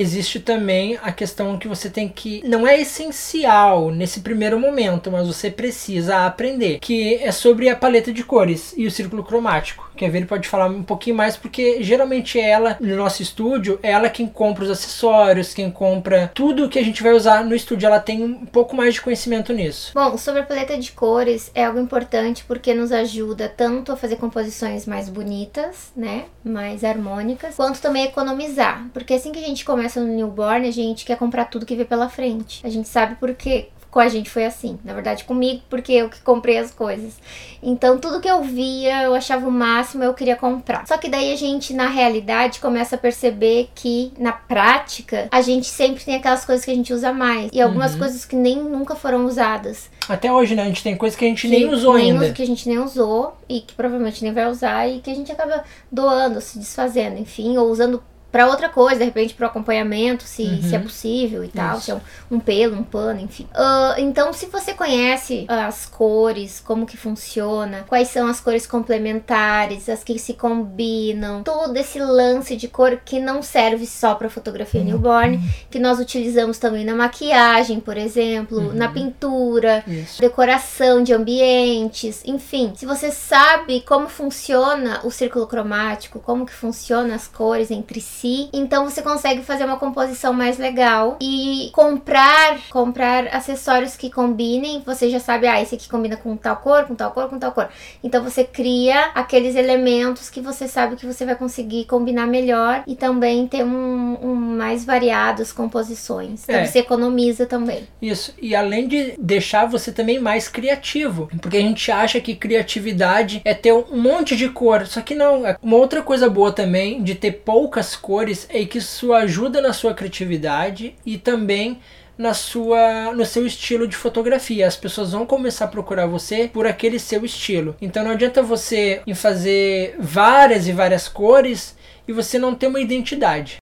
existe também a questão que você tem que. Não é essencial nesse primeiro momento, mas você precisa aprender, que é sobre a paleta de cores e o círculo cromático. Quer ver, ele pode falar um pouquinho mais, porque geralmente ela, no nosso estúdio, é ela quem compra os acessórios, quem compra tudo que a gente vai usar no estúdio. Ela tem um pouco mais de conhecimento nisso. Bom, sobre a paleta de cores é algo importante porque nos ajuda tanto a fazer composições mais bonitas, né? Mais harmônicas, quanto também economizar. Porque assim que a gente começa no newborn, a gente quer comprar tudo que vê pela frente. A gente sabe porque com a gente foi assim. Na verdade, comigo, porque eu que comprei as coisas. Então, tudo que eu via, eu achava o máximo, eu queria comprar. Só que daí a gente, na realidade, começa a perceber que, na prática, a gente sempre tem aquelas coisas que a gente usa mais. E algumas uhum. coisas que nem nunca foram usadas. Até hoje, né? A gente tem coisas que a gente nem usou nem ainda. que a gente nem usou e que provavelmente nem vai usar e que a gente acaba doando, se desfazendo, enfim, ou usando para outra coisa, de repente para acompanhamento, se, uhum. se é possível e tal, Isso. se é um, um, pelo, um pano, enfim. Uh, então, se você conhece as cores, como que funciona, quais são as cores complementares, as que se combinam, todo esse lance de cor que não serve só para fotografia uhum. newborn, que nós utilizamos também na maquiagem, por exemplo, uhum. na pintura, Isso. decoração de ambientes, enfim. Se você sabe como funciona o círculo cromático, como que funciona as cores entre si, si, então você consegue fazer uma composição mais legal e comprar, comprar acessórios que combinem, você já sabe, ah, esse aqui combina com tal cor, com tal cor, com tal cor. Então você cria aqueles elementos que você sabe que você vai conseguir combinar melhor e também ter um, um mais variados composições. Então é. você economiza também. Isso. E além de deixar você também mais criativo, porque a gente acha que criatividade é ter um monte de cor, só que não. É uma outra coisa boa também de ter poucas cores cores é que isso ajuda na sua criatividade e também na sua no seu estilo de fotografia. As pessoas vão começar a procurar você por aquele seu estilo. Então não adianta você em fazer várias e várias cores e você não ter uma identidade.